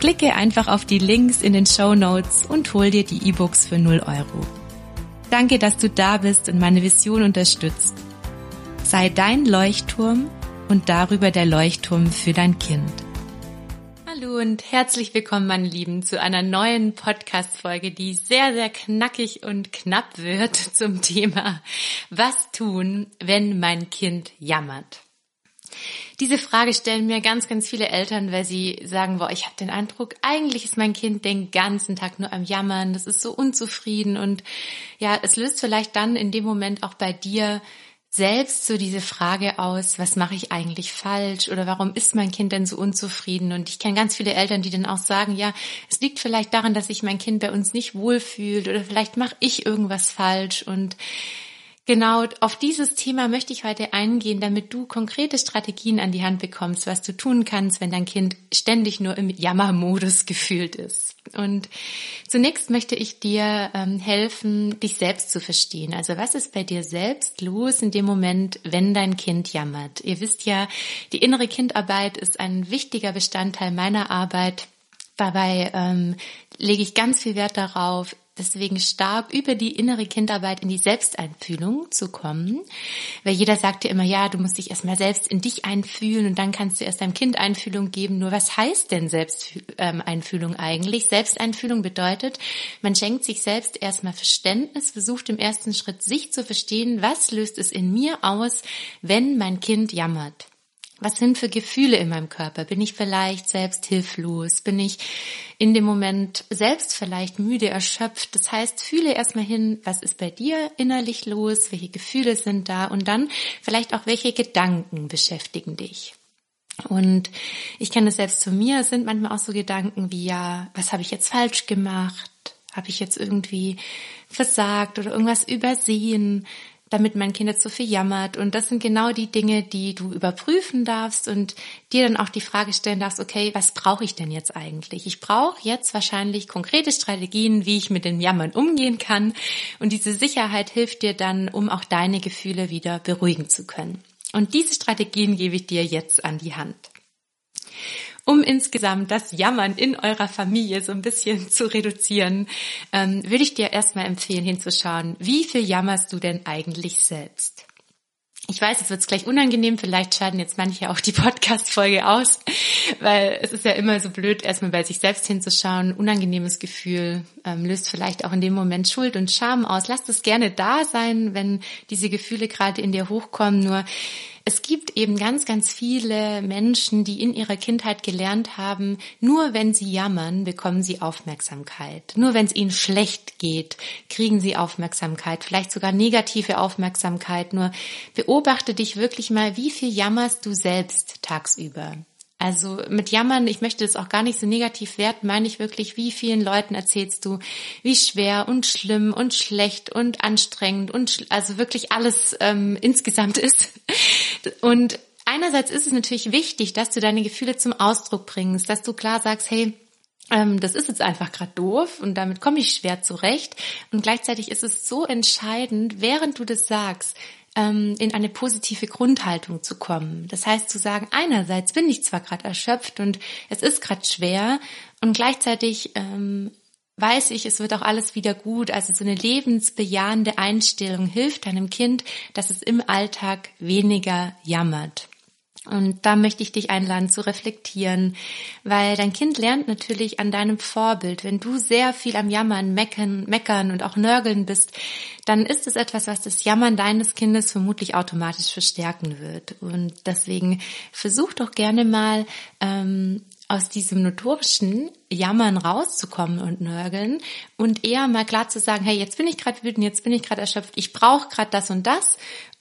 Klicke einfach auf die Links in den Show Notes und hol dir die E-Books für 0 Euro. Danke, dass du da bist und meine Vision unterstützt. Sei dein Leuchtturm und darüber der Leuchtturm für dein Kind. Hallo und herzlich willkommen, meine Lieben, zu einer neuen Podcast-Folge, die sehr, sehr knackig und knapp wird zum Thema Was tun, wenn mein Kind jammert? Diese Frage stellen mir ganz, ganz viele Eltern, weil sie sagen, boah, ich habe den Eindruck, eigentlich ist mein Kind den ganzen Tag nur am Jammern, das ist so unzufrieden und ja, es löst vielleicht dann in dem Moment auch bei dir selbst so diese Frage aus, was mache ich eigentlich falsch oder warum ist mein Kind denn so unzufrieden? Und ich kenne ganz viele Eltern, die dann auch sagen, ja, es liegt vielleicht daran, dass sich mein Kind bei uns nicht wohlfühlt oder vielleicht mache ich irgendwas falsch und Genau, auf dieses Thema möchte ich heute eingehen, damit du konkrete Strategien an die Hand bekommst, was du tun kannst, wenn dein Kind ständig nur im Jammermodus gefühlt ist. Und zunächst möchte ich dir ähm, helfen, dich selbst zu verstehen. Also was ist bei dir selbst los in dem Moment, wenn dein Kind jammert? Ihr wisst ja, die innere Kindarbeit ist ein wichtiger Bestandteil meiner Arbeit. Dabei ähm, lege ich ganz viel Wert darauf, deswegen stark über die innere Kindarbeit in die Selbsteinfühlung zu kommen. Weil jeder sagt ja immer, ja, du musst dich erstmal selbst in dich einfühlen und dann kannst du erst deinem Kind Einfühlung geben. Nur was heißt denn Selbsteinfühlung eigentlich? Selbsteinfühlung bedeutet, man schenkt sich selbst erstmal Verständnis, versucht im ersten Schritt sich zu verstehen, was löst es in mir aus, wenn mein Kind jammert. Was sind für Gefühle in meinem Körper? Bin ich vielleicht selbst hilflos? Bin ich in dem Moment selbst vielleicht müde, erschöpft? Das heißt, fühle erstmal hin, was ist bei dir innerlich los? Welche Gefühle sind da? Und dann vielleicht auch, welche Gedanken beschäftigen dich? Und ich kenne das selbst zu mir, es sind manchmal auch so Gedanken wie, ja, was habe ich jetzt falsch gemacht? Habe ich jetzt irgendwie versagt oder irgendwas übersehen? Damit mein Kind jetzt so viel jammert. Und das sind genau die Dinge, die du überprüfen darfst und dir dann auch die Frage stellen darfst, okay, was brauche ich denn jetzt eigentlich? Ich brauche jetzt wahrscheinlich konkrete Strategien, wie ich mit dem Jammern umgehen kann. Und diese Sicherheit hilft dir dann, um auch deine Gefühle wieder beruhigen zu können. Und diese Strategien gebe ich dir jetzt an die Hand um insgesamt das Jammern in eurer Familie so ein bisschen zu reduzieren, ähm, würde ich dir erstmal empfehlen, hinzuschauen, wie viel jammerst du denn eigentlich selbst? Ich weiß, es wird gleich unangenehm, vielleicht schaden jetzt manche auch die Podcast-Folge aus, weil es ist ja immer so blöd, erstmal bei sich selbst hinzuschauen. Unangenehmes Gefühl ähm, löst vielleicht auch in dem Moment Schuld und Scham aus. Lass es gerne da sein, wenn diese Gefühle gerade in dir hochkommen. Nur es gibt eben ganz, ganz viele Menschen, die in ihrer Kindheit gelernt haben, nur wenn sie jammern, bekommen sie Aufmerksamkeit. Nur wenn es ihnen schlecht geht, kriegen sie Aufmerksamkeit, vielleicht sogar negative Aufmerksamkeit. Nur beobachte dich wirklich mal, wie viel jammerst du selbst tagsüber. Also mit Jammern, ich möchte das auch gar nicht so negativ werten, meine ich wirklich, wie vielen Leuten erzählst du, wie schwer und schlimm und schlecht und anstrengend und also wirklich alles ähm, insgesamt ist. Und einerseits ist es natürlich wichtig, dass du deine Gefühle zum Ausdruck bringst, dass du klar sagst, hey, ähm, das ist jetzt einfach gerade doof und damit komme ich schwer zurecht. Und gleichzeitig ist es so entscheidend, während du das sagst, in eine positive Grundhaltung zu kommen. Das heißt zu sagen, einerseits bin ich zwar gerade erschöpft und es ist gerade schwer und gleichzeitig ähm, weiß ich, es wird auch alles wieder gut. Also so eine lebensbejahende Einstellung hilft deinem Kind, dass es im Alltag weniger jammert. Und da möchte ich dich einladen zu reflektieren, weil dein Kind lernt natürlich an deinem Vorbild. Wenn du sehr viel am Jammern, Meckern, Meckern und auch Nörgeln bist, dann ist es etwas, was das Jammern deines Kindes vermutlich automatisch verstärken wird. Und deswegen versuch doch gerne mal ähm, aus diesem notorischen Jammern rauszukommen und nörgeln und eher mal klar zu sagen, hey, jetzt bin ich gerade wütend, jetzt bin ich gerade erschöpft, ich brauche gerade das und das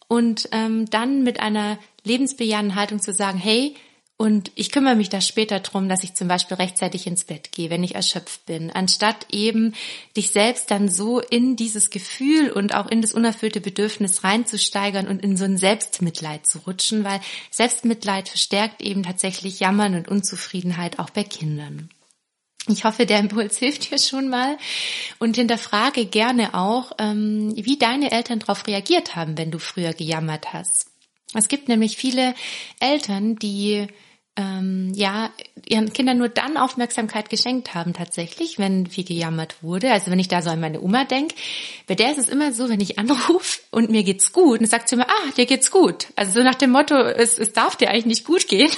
und ähm, dann mit einer lebensbejahenden Haltung zu sagen, hey, und ich kümmere mich da später drum, dass ich zum Beispiel rechtzeitig ins Bett gehe, wenn ich erschöpft bin, anstatt eben dich selbst dann so in dieses Gefühl und auch in das unerfüllte Bedürfnis reinzusteigern und in so ein Selbstmitleid zu rutschen, weil Selbstmitleid verstärkt eben tatsächlich Jammern und Unzufriedenheit auch bei Kindern. Ich hoffe, der Impuls hilft dir schon mal und hinterfrage gerne auch, ähm, wie deine Eltern darauf reagiert haben, wenn du früher gejammert hast. Es gibt nämlich viele Eltern, die ähm, ja ihren Kindern nur dann Aufmerksamkeit geschenkt haben tatsächlich, wenn viel gejammert wurde. Also wenn ich da so an meine Oma denke, bei der ist es immer so, wenn ich anrufe und mir geht's gut, dann sagt sie immer, ah, dir geht's gut. Also so nach dem Motto, es, es darf dir eigentlich nicht gut gehen.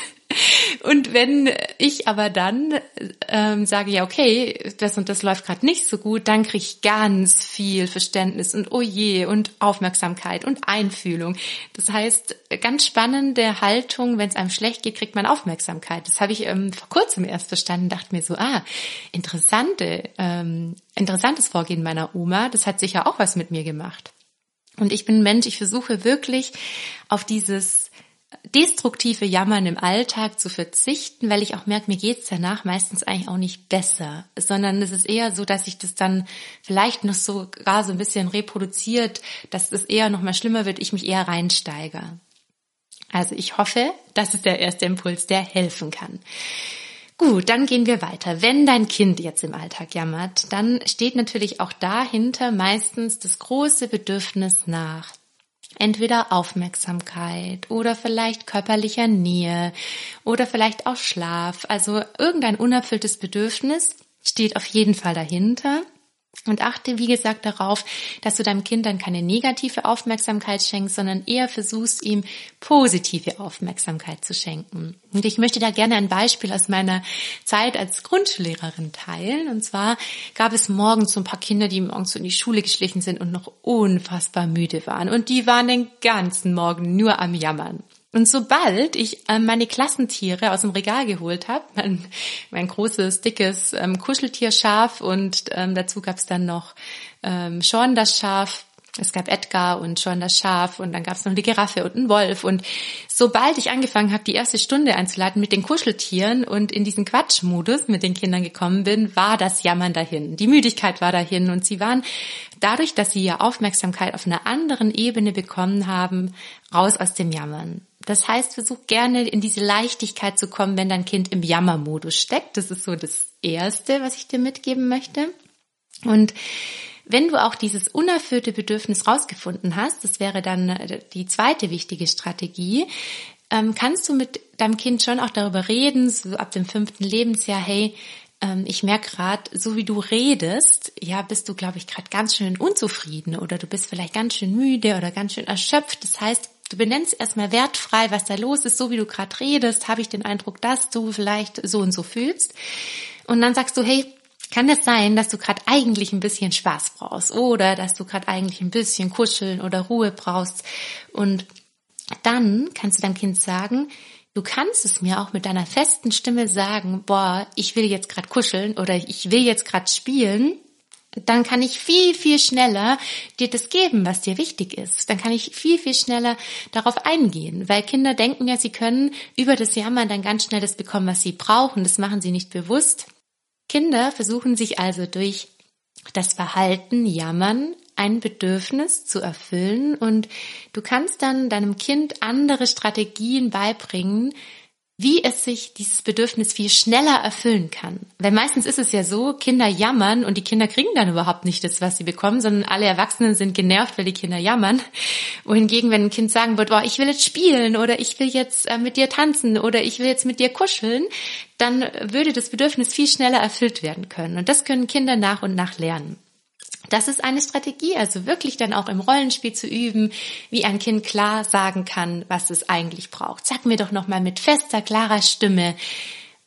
Und wenn ich aber dann ähm, sage, ja, okay, das und das läuft gerade nicht so gut, dann kriege ich ganz viel Verständnis und oh je und Aufmerksamkeit und Einfühlung. Das heißt, ganz spannende Haltung, wenn es einem schlecht geht, kriegt man Aufmerksamkeit. Das habe ich ähm, vor kurzem erst verstanden, dachte mir so, ah, interessante, ähm, interessantes Vorgehen meiner Oma, das hat sicher auch was mit mir gemacht. Und ich bin Mensch, ich versuche wirklich auf dieses destruktive Jammern im Alltag zu verzichten, weil ich auch merke, mir geht's danach meistens eigentlich auch nicht besser, sondern es ist eher so, dass sich das dann vielleicht noch so gar so ein bisschen reproduziert, dass es eher noch mal schlimmer wird, ich mich eher reinsteige. Also ich hoffe, das ist der erste Impuls, der helfen kann. Gut, dann gehen wir weiter. Wenn dein Kind jetzt im Alltag jammert, dann steht natürlich auch dahinter meistens das große Bedürfnis nach entweder Aufmerksamkeit oder vielleicht körperlicher Nähe oder vielleicht auch Schlaf. Also irgendein unerfülltes Bedürfnis steht auf jeden Fall dahinter. Und achte, wie gesagt, darauf, dass du deinem Kind dann keine negative Aufmerksamkeit schenkst, sondern eher versuchst, ihm positive Aufmerksamkeit zu schenken. Und ich möchte da gerne ein Beispiel aus meiner Zeit als Grundschullehrerin teilen. Und zwar gab es morgens so ein paar Kinder, die morgens in die Schule geschlichen sind und noch unfassbar müde waren. Und die waren den ganzen Morgen nur am Jammern. Und sobald ich ähm, meine Klassentiere aus dem Regal geholt habe, mein, mein großes, dickes ähm, Kuscheltierschaf und ähm, dazu gab es dann noch ähm, Sean das Schaf, es gab Edgar und Sean das Schaf und dann gab es noch eine Giraffe und einen Wolf. Und sobald ich angefangen habe, die erste Stunde einzuleiten mit den Kuscheltieren und in diesen Quatschmodus mit den Kindern gekommen bin, war das Jammern dahin. Die Müdigkeit war dahin und sie waren dadurch, dass sie ja Aufmerksamkeit auf einer anderen Ebene bekommen haben, raus aus dem Jammern. Das heißt, versuch gerne in diese Leichtigkeit zu kommen, wenn dein Kind im Jammermodus steckt. Das ist so das Erste, was ich dir mitgeben möchte. Und wenn du auch dieses unerfüllte Bedürfnis rausgefunden hast, das wäre dann äh, die zweite wichtige Strategie, ähm, kannst du mit deinem Kind schon auch darüber reden, so ab dem fünften Lebensjahr, hey, ähm, ich merke gerade, so wie du redest, ja, bist du, glaube ich, gerade ganz schön unzufrieden oder du bist vielleicht ganz schön müde oder ganz schön erschöpft. Das heißt, Du benennst erstmal wertfrei, was da los ist, so wie du gerade redest, habe ich den Eindruck, dass du vielleicht so und so fühlst. Und dann sagst du, hey, kann es sein, dass du gerade eigentlich ein bisschen Spaß brauchst oder dass du gerade eigentlich ein bisschen Kuscheln oder Ruhe brauchst. Und dann kannst du deinem Kind sagen, du kannst es mir auch mit deiner festen Stimme sagen, boah, ich will jetzt gerade kuscheln oder ich will jetzt gerade spielen dann kann ich viel, viel schneller dir das geben, was dir wichtig ist. Dann kann ich viel, viel schneller darauf eingehen, weil Kinder denken ja, sie können über das Jammern dann ganz schnell das bekommen, was sie brauchen. Das machen sie nicht bewusst. Kinder versuchen sich also durch das Verhalten Jammern ein Bedürfnis zu erfüllen und du kannst dann deinem Kind andere Strategien beibringen, wie es sich dieses Bedürfnis viel schneller erfüllen kann. Weil meistens ist es ja so, Kinder jammern und die Kinder kriegen dann überhaupt nicht das, was sie bekommen, sondern alle Erwachsenen sind genervt, weil die Kinder jammern. Wohingegen, wenn ein Kind sagen wird, boah, ich will jetzt spielen oder ich will jetzt äh, mit dir tanzen oder ich will jetzt mit dir kuscheln, dann würde das Bedürfnis viel schneller erfüllt werden können. Und das können Kinder nach und nach lernen. Das ist eine Strategie, also wirklich dann auch im Rollenspiel zu üben, wie ein Kind klar sagen kann, was es eigentlich braucht. Sag mir doch nochmal mit fester, klarer Stimme,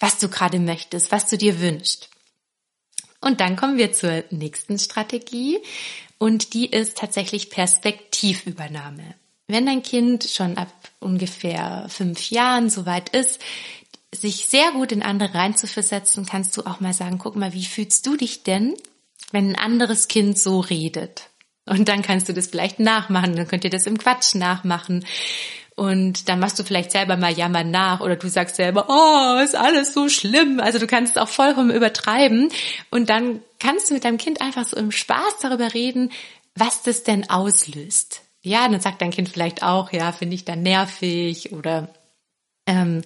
was du gerade möchtest, was du dir wünschst. Und dann kommen wir zur nächsten Strategie und die ist tatsächlich Perspektivübernahme. Wenn dein Kind schon ab ungefähr fünf Jahren soweit ist, sich sehr gut in andere reinzuversetzen, kannst du auch mal sagen, guck mal, wie fühlst du dich denn, wenn ein anderes Kind so redet? Und dann kannst du das vielleicht nachmachen, dann könnt ihr das im Quatsch nachmachen. Und dann machst du vielleicht selber mal jammern nach oder du sagst selber, oh, ist alles so schlimm. Also du kannst es auch vollkommen übertreiben. Und dann kannst du mit deinem Kind einfach so im Spaß darüber reden, was das denn auslöst. Ja, dann sagt dein Kind vielleicht auch, ja, finde ich dann nervig oder ähm,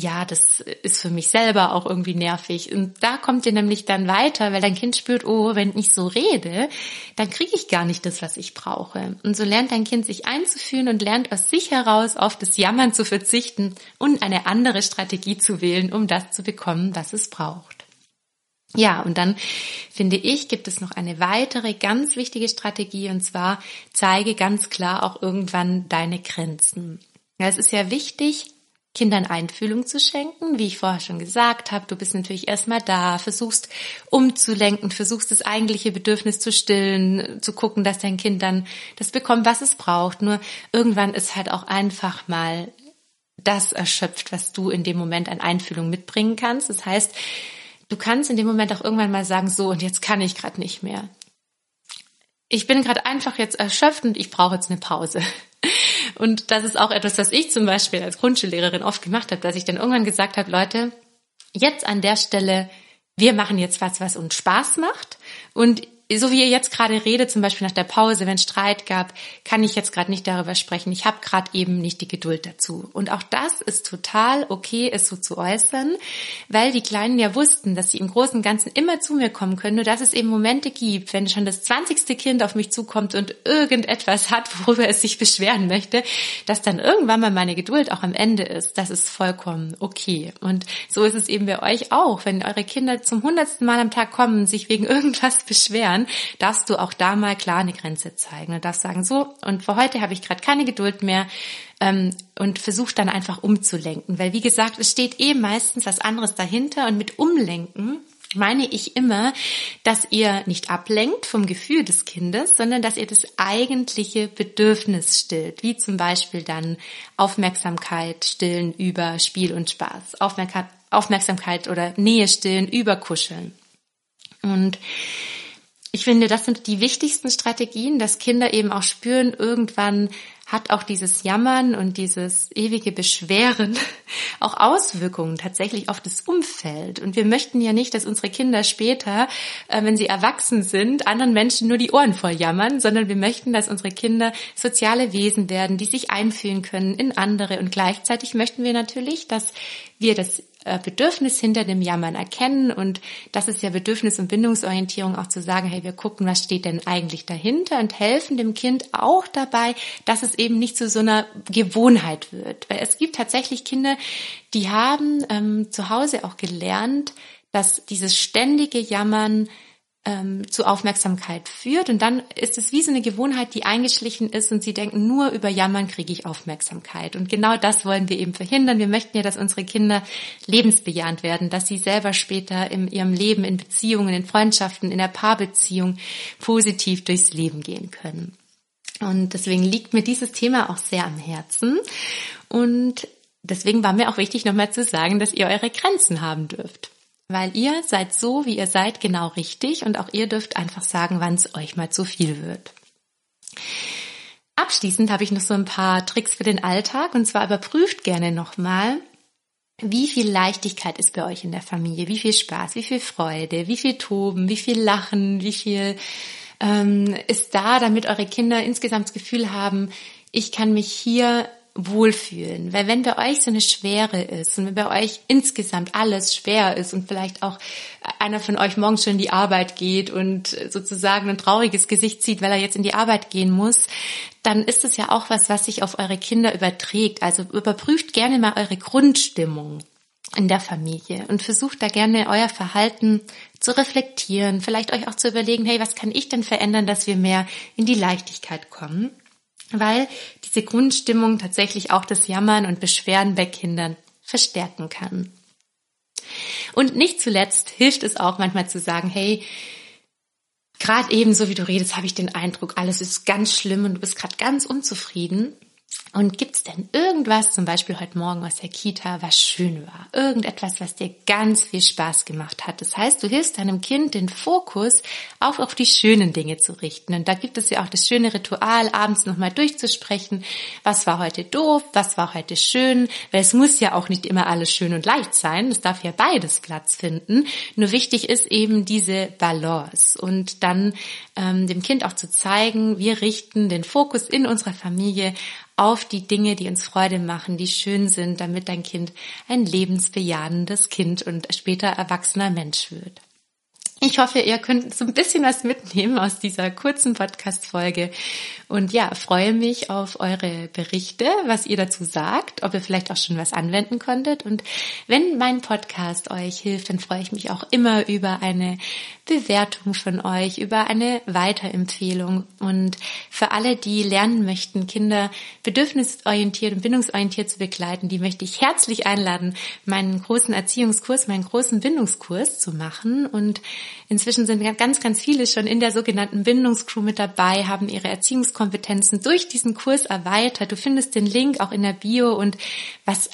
ja, das ist für mich selber auch irgendwie nervig. Und da kommt ihr nämlich dann weiter, weil dein Kind spürt, oh, wenn ich so rede, dann kriege ich gar nicht das, was ich brauche. Und so lernt dein Kind sich einzufühlen und lernt aus sich heraus auf das Jammern zu verzichten und eine andere Strategie zu wählen, um das zu bekommen, was es braucht. Ja, und dann finde ich, gibt es noch eine weitere ganz wichtige Strategie und zwar zeige ganz klar auch irgendwann deine Grenzen. Ja, es ist ja wichtig, Kindern Einfühlung zu schenken. Wie ich vorher schon gesagt habe, du bist natürlich erstmal da, versuchst umzulenken, versuchst das eigentliche Bedürfnis zu stillen, zu gucken, dass dein Kind dann das bekommt, was es braucht. Nur irgendwann ist halt auch einfach mal das erschöpft, was du in dem Moment an Einfühlung mitbringen kannst. Das heißt, du kannst in dem Moment auch irgendwann mal sagen, so und jetzt kann ich gerade nicht mehr. Ich bin gerade einfach jetzt erschöpft und ich brauche jetzt eine Pause. Und das ist auch etwas, was ich zum Beispiel als Grundschullehrerin oft gemacht habe, dass ich dann irgendwann gesagt habe, Leute, jetzt an der Stelle, wir machen jetzt was, was uns Spaß macht. Und so wie ihr jetzt gerade redet, zum Beispiel nach der Pause, wenn es Streit gab, kann ich jetzt gerade nicht darüber sprechen. Ich habe gerade eben nicht die Geduld dazu. Und auch das ist total okay, es so zu äußern, weil die Kleinen ja wussten, dass sie im Großen und Ganzen immer zu mir kommen können, nur dass es eben Momente gibt, wenn schon das zwanzigste Kind auf mich zukommt und irgendetwas hat, worüber es sich beschweren möchte, dass dann irgendwann mal meine Geduld auch am Ende ist. Das ist vollkommen okay. Und so ist es eben bei euch auch, wenn eure Kinder zum hundertsten Mal am Tag kommen, sich wegen irgendwas beschweren, Jahren, darfst du auch da mal klar eine Grenze zeigen und darfst sagen, so, und für heute habe ich gerade keine Geduld mehr ähm, und versuch dann einfach umzulenken. Weil wie gesagt, es steht eh meistens was anderes dahinter und mit Umlenken meine ich immer, dass ihr nicht ablenkt vom Gefühl des Kindes, sondern dass ihr das eigentliche Bedürfnis stillt, wie zum Beispiel dann Aufmerksamkeit stillen über Spiel und Spaß, Aufmerksamkeit oder Nähe stillen über Kuscheln. Und ich finde, das sind die wichtigsten Strategien, dass Kinder eben auch spüren, irgendwann hat auch dieses Jammern und dieses ewige Beschweren auch Auswirkungen tatsächlich auf das Umfeld. Und wir möchten ja nicht, dass unsere Kinder später, äh, wenn sie erwachsen sind, anderen Menschen nur die Ohren voll jammern, sondern wir möchten, dass unsere Kinder soziale Wesen werden, die sich einfühlen können in andere. Und gleichzeitig möchten wir natürlich, dass wir das Bedürfnis hinter dem Jammern erkennen und das ist ja Bedürfnis- und Bindungsorientierung auch zu sagen, hey, wir gucken, was steht denn eigentlich dahinter und helfen dem Kind auch dabei, dass es eben nicht zu so einer Gewohnheit wird. Weil es gibt tatsächlich Kinder, die haben ähm, zu Hause auch gelernt, dass dieses ständige Jammern ähm, zu Aufmerksamkeit führt. Und dann ist es wie so eine Gewohnheit, die eingeschlichen ist und sie denken, nur über Jammern kriege ich Aufmerksamkeit. Und genau das wollen wir eben verhindern. Wir möchten ja, dass unsere Kinder lebensbejahend werden, dass sie selber später in ihrem Leben, in Beziehungen, in Freundschaften, in der Paarbeziehung positiv durchs Leben gehen können. Und deswegen liegt mir dieses Thema auch sehr am Herzen. Und deswegen war mir auch wichtig, nochmal zu sagen, dass ihr eure Grenzen haben dürft. Weil ihr seid so, wie ihr seid, genau richtig und auch ihr dürft einfach sagen, wann es euch mal zu viel wird. Abschließend habe ich noch so ein paar Tricks für den Alltag und zwar überprüft gerne nochmal, wie viel Leichtigkeit ist bei euch in der Familie, wie viel Spaß, wie viel Freude, wie viel Toben, wie viel Lachen, wie viel ähm, ist da, damit eure Kinder insgesamt das Gefühl haben, ich kann mich hier wohlfühlen. Weil wenn bei euch so eine Schwere ist und wenn bei euch insgesamt alles schwer ist und vielleicht auch einer von euch morgens schon in die Arbeit geht und sozusagen ein trauriges Gesicht zieht, weil er jetzt in die Arbeit gehen muss, dann ist es ja auch was, was sich auf eure Kinder überträgt. Also überprüft gerne mal eure Grundstimmung. in der Familie und versucht da gerne euer Verhalten zu reflektieren, vielleicht euch auch zu überlegen, hey, was kann ich denn verändern, dass wir mehr in die Leichtigkeit kommen? Weil diese Grundstimmung tatsächlich auch das Jammern und Beschweren bei Kindern verstärken kann. Und nicht zuletzt hilft es auch manchmal zu sagen, hey, gerade eben so wie du redest, habe ich den Eindruck, alles ist ganz schlimm und du bist gerade ganz unzufrieden. Und gibt's denn irgendwas, zum Beispiel heute Morgen aus der Kita, was schön war? Irgendetwas, was dir ganz viel Spaß gemacht hat. Das heißt, du hilfst deinem Kind den Fokus auch auf die schönen Dinge zu richten. Und da gibt es ja auch das schöne Ritual, abends nochmal durchzusprechen. Was war heute doof? Was war heute schön? Weil es muss ja auch nicht immer alles schön und leicht sein. Es darf ja beides Platz finden. Nur wichtig ist eben diese Balance und dann ähm, dem Kind auch zu zeigen, wir richten den Fokus in unserer Familie auf die Dinge, die uns Freude machen, die schön sind, damit dein Kind ein lebensbejahendes Kind und später erwachsener Mensch wird. Ich hoffe, ihr könnt so ein bisschen was mitnehmen aus dieser kurzen Podcast-Folge. Und ja, freue mich auf eure Berichte, was ihr dazu sagt, ob ihr vielleicht auch schon was anwenden konntet. Und wenn mein Podcast euch hilft, dann freue ich mich auch immer über eine Bewertung von euch, über eine Weiterempfehlung. Und für alle, die lernen möchten, Kinder bedürfnisorientiert und bindungsorientiert zu begleiten, die möchte ich herzlich einladen, meinen großen Erziehungskurs, meinen großen Bindungskurs zu machen. Und Inzwischen sind ganz, ganz viele schon in der sogenannten Bindungscrew mit dabei, haben ihre Erziehungskompetenzen durch diesen Kurs erweitert. Du findest den Link auch in der Bio und was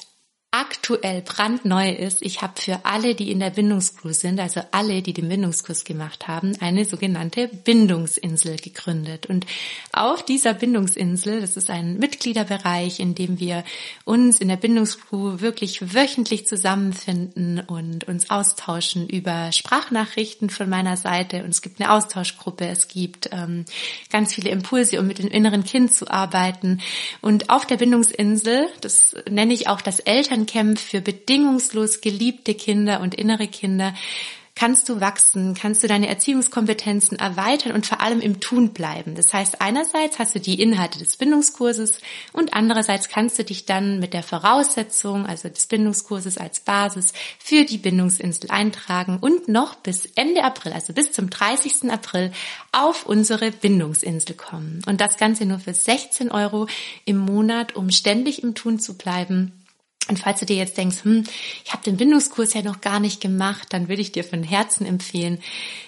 aktuell brandneu ist, ich habe für alle, die in der Bindungscrew sind, also alle, die den Bindungskurs gemacht haben, eine sogenannte Bindungsinsel gegründet. Und auf dieser Bindungsinsel, das ist ein Mitgliederbereich, in dem wir uns in der Bindungscrew wirklich wöchentlich zusammenfinden und uns austauschen über Sprachnachrichten von meiner Seite. Und es gibt eine Austauschgruppe, es gibt ähm, ganz viele Impulse, um mit dem inneren Kind zu arbeiten. Und auf der Bindungsinsel, das nenne ich auch das Eltern Camp für bedingungslos geliebte Kinder und innere Kinder kannst du wachsen, kannst du deine Erziehungskompetenzen erweitern und vor allem im Tun bleiben. Das heißt, einerseits hast du die Inhalte des Bindungskurses und andererseits kannst du dich dann mit der Voraussetzung, also des Bindungskurses als Basis für die Bindungsinsel eintragen und noch bis Ende April, also bis zum 30. April auf unsere Bindungsinsel kommen. Und das Ganze nur für 16 Euro im Monat, um ständig im Tun zu bleiben und falls du dir jetzt denkst, hm, ich habe den Bindungskurs ja noch gar nicht gemacht, dann würde ich dir von Herzen empfehlen,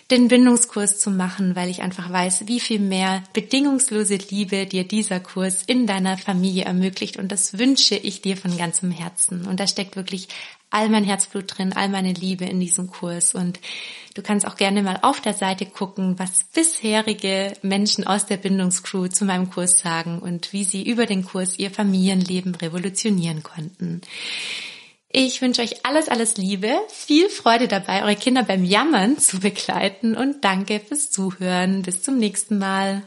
den Bindungskurs zu machen, weil ich einfach weiß, wie viel mehr bedingungslose Liebe dir dieser Kurs in deiner Familie ermöglicht. Und das wünsche ich dir von ganzem Herzen. Und da steckt wirklich all mein Herzblut drin, all meine Liebe in diesem Kurs. Und du kannst auch gerne mal auf der Seite gucken, was bisherige Menschen aus der Bindungscrew zu meinem Kurs sagen und wie sie über den Kurs ihr Familienleben revolutionieren konnten. Ich wünsche euch alles, alles Liebe, viel Freude dabei, eure Kinder beim Jammern zu begleiten und danke fürs Zuhören. Bis zum nächsten Mal.